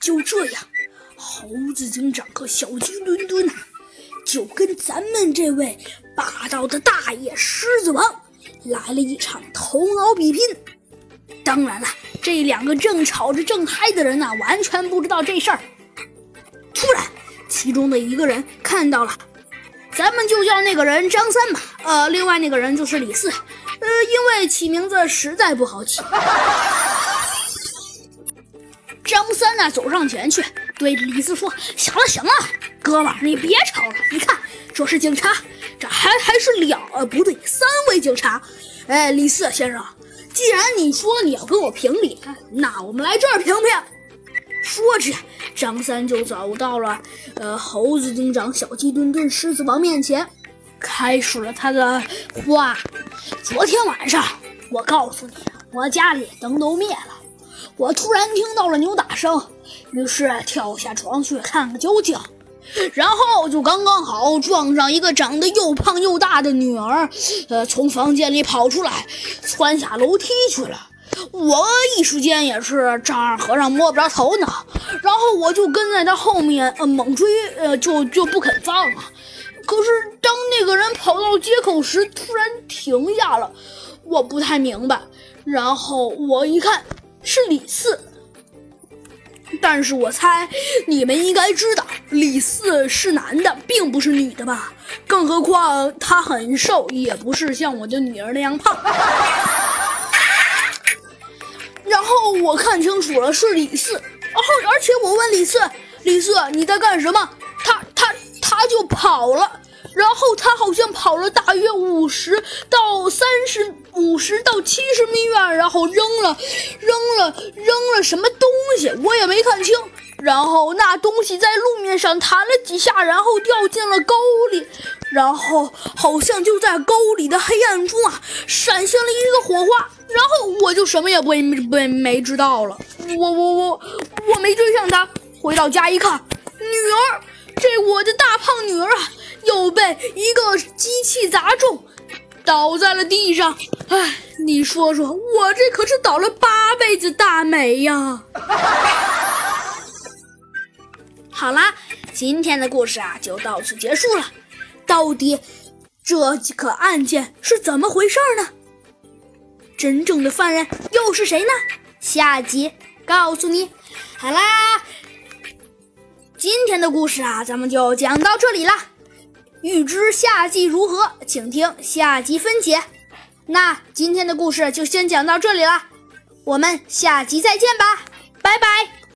就这样，猴子警长和小鸡墩墩就跟咱们这位霸道的大爷狮子王来了一场头脑比拼。当然了，这两个正吵着正嗨的人呢，完全不知道这事儿。突然，其中的一个人看到了，咱们就叫那个人张三吧。呃，另外那个人就是李四。呃，因为起名字实在不好起。张三呢，走上前去对李四说：“行了行了，哥们儿，你别吵了。你看，这是警察，这还还是两呃不对，三位警察。哎，李四先生。”既然你说你要跟我评理，那我们来这儿评评。说着，张三就走到了呃猴子警长、小鸡墩墩、狮子王面前，开始了他的话。昨天晚上，我告诉你，我家里灯都灭了，我突然听到了扭打声，于是跳下床去看个究竟。然后就刚刚好撞上一个长得又胖又大的女儿，呃，从房间里跑出来，窜下楼梯去了。我一时间也是丈二和尚摸不着头脑，然后我就跟在他后面，呃，猛追，呃，就就不肯放了。可是当那个人跑到街口时，突然停下了，我不太明白。然后我一看，是李四。但是我猜你们应该知道，李四是男的，并不是女的吧？更何况他很瘦，也不是像我的女儿那样胖。然后我看清楚了，是李四。然后，而且我问李四：“李四，你在干什么？”他他他就跑了。然后他好像跑了大约五十到三十五十到七十米远，然后扔了扔了扔了什么东西，我也没看清。然后那东西在路面上弹了几下，然后掉进了沟里，然后好像就在沟里的黑暗中啊，闪现了一个火花。然后我就什么也不没没知道了。我我我我没追上他，回到家一看，女儿，这我的大胖女儿啊！又被一个机器砸中，倒在了地上。哎，你说说，我这可是倒了八辈子大霉呀！好啦，今天的故事啊就到此结束了。到底这几个案件是怎么回事呢？真正的犯人又是谁呢？下集告诉你。好啦，今天的故事啊，咱们就讲到这里啦。欲知下季如何，请听下集分解。那今天的故事就先讲到这里了，我们下集再见吧。拜拜